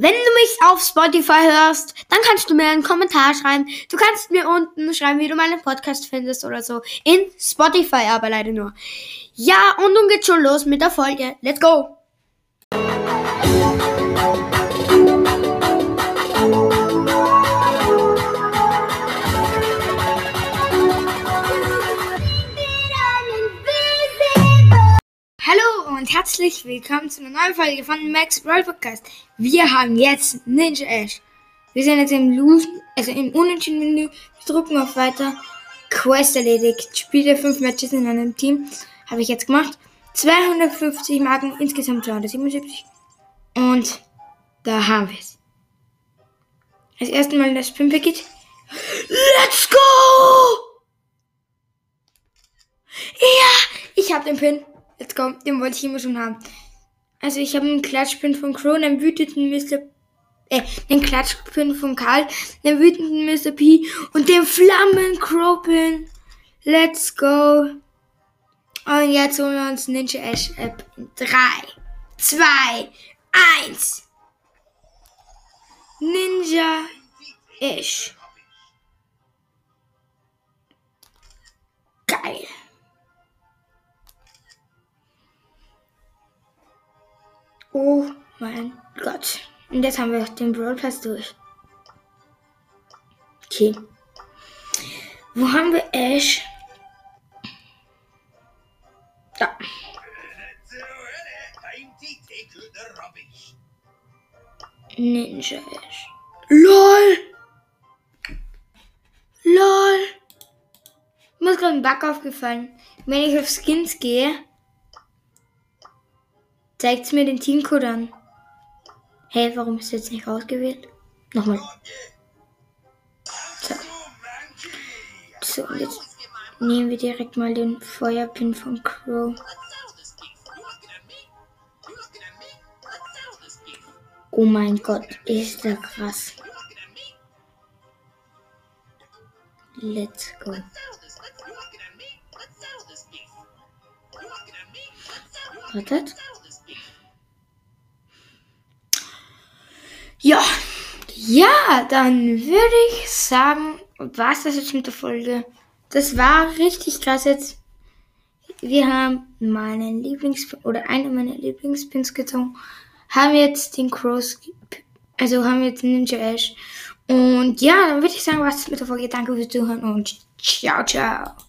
Wenn du mich auf Spotify hörst, dann kannst du mir einen Kommentar schreiben. Du kannst mir unten schreiben, wie du meinen Podcast findest oder so. In Spotify aber leider nur. Ja, und nun geht's schon los mit der Folge. Let's go! Und herzlich willkommen zu einer neuen Folge von Max Brawl Podcast. Wir haben jetzt Ninja Ash. Wir sind jetzt im Losen, also im Unentschieden Menü. Wir drücken auf Weiter. Quest erledigt. Spiele 5 Matches in einem Team. Habe ich jetzt gemacht. 250 Marken, insgesamt 277. Und da haben wir es. Das erste Mal das Pin-Paket. Let's go! Ja, ich habe den Pin. Let's go. Den wollte ich immer schon haben. Also ich habe einen Klatschpin von Crow, einen wütenden Mr. Äh, den Klatschpin von Karl, einen wütenden Mr. P und den Flammen Crow Pin. Let's go. Und jetzt holen wir uns Ninja Ash App in 3, 2, 1. Ninja Ash. Oh mein Gott. Und jetzt haben wir den Brawl Pass durch. Okay. Wo haben wir Ash? Da. Ninja Ash. LOL! LOL! Mir ist gerade ein Bug aufgefallen. Wenn ich auf Skins gehe, zeigt mir den Teamcode an. Hey, warum ist jetzt nicht ausgewählt? Nochmal. So. So, jetzt nehmen wir direkt mal den Feuerpin von Crow. Oh mein Gott, ist der krass. Let's go. Wartet. Ja, ja, dann würde ich sagen, war das jetzt mit der Folge. Das war richtig krass jetzt. Wir haben meinen Lieblings- oder eine meiner Lieblingspins gezogen. Haben jetzt den Cross, also haben jetzt Ninja Ash. Und ja, dann würde ich sagen, was mit der Folge. Danke fürs Zuhören und ciao, ciao.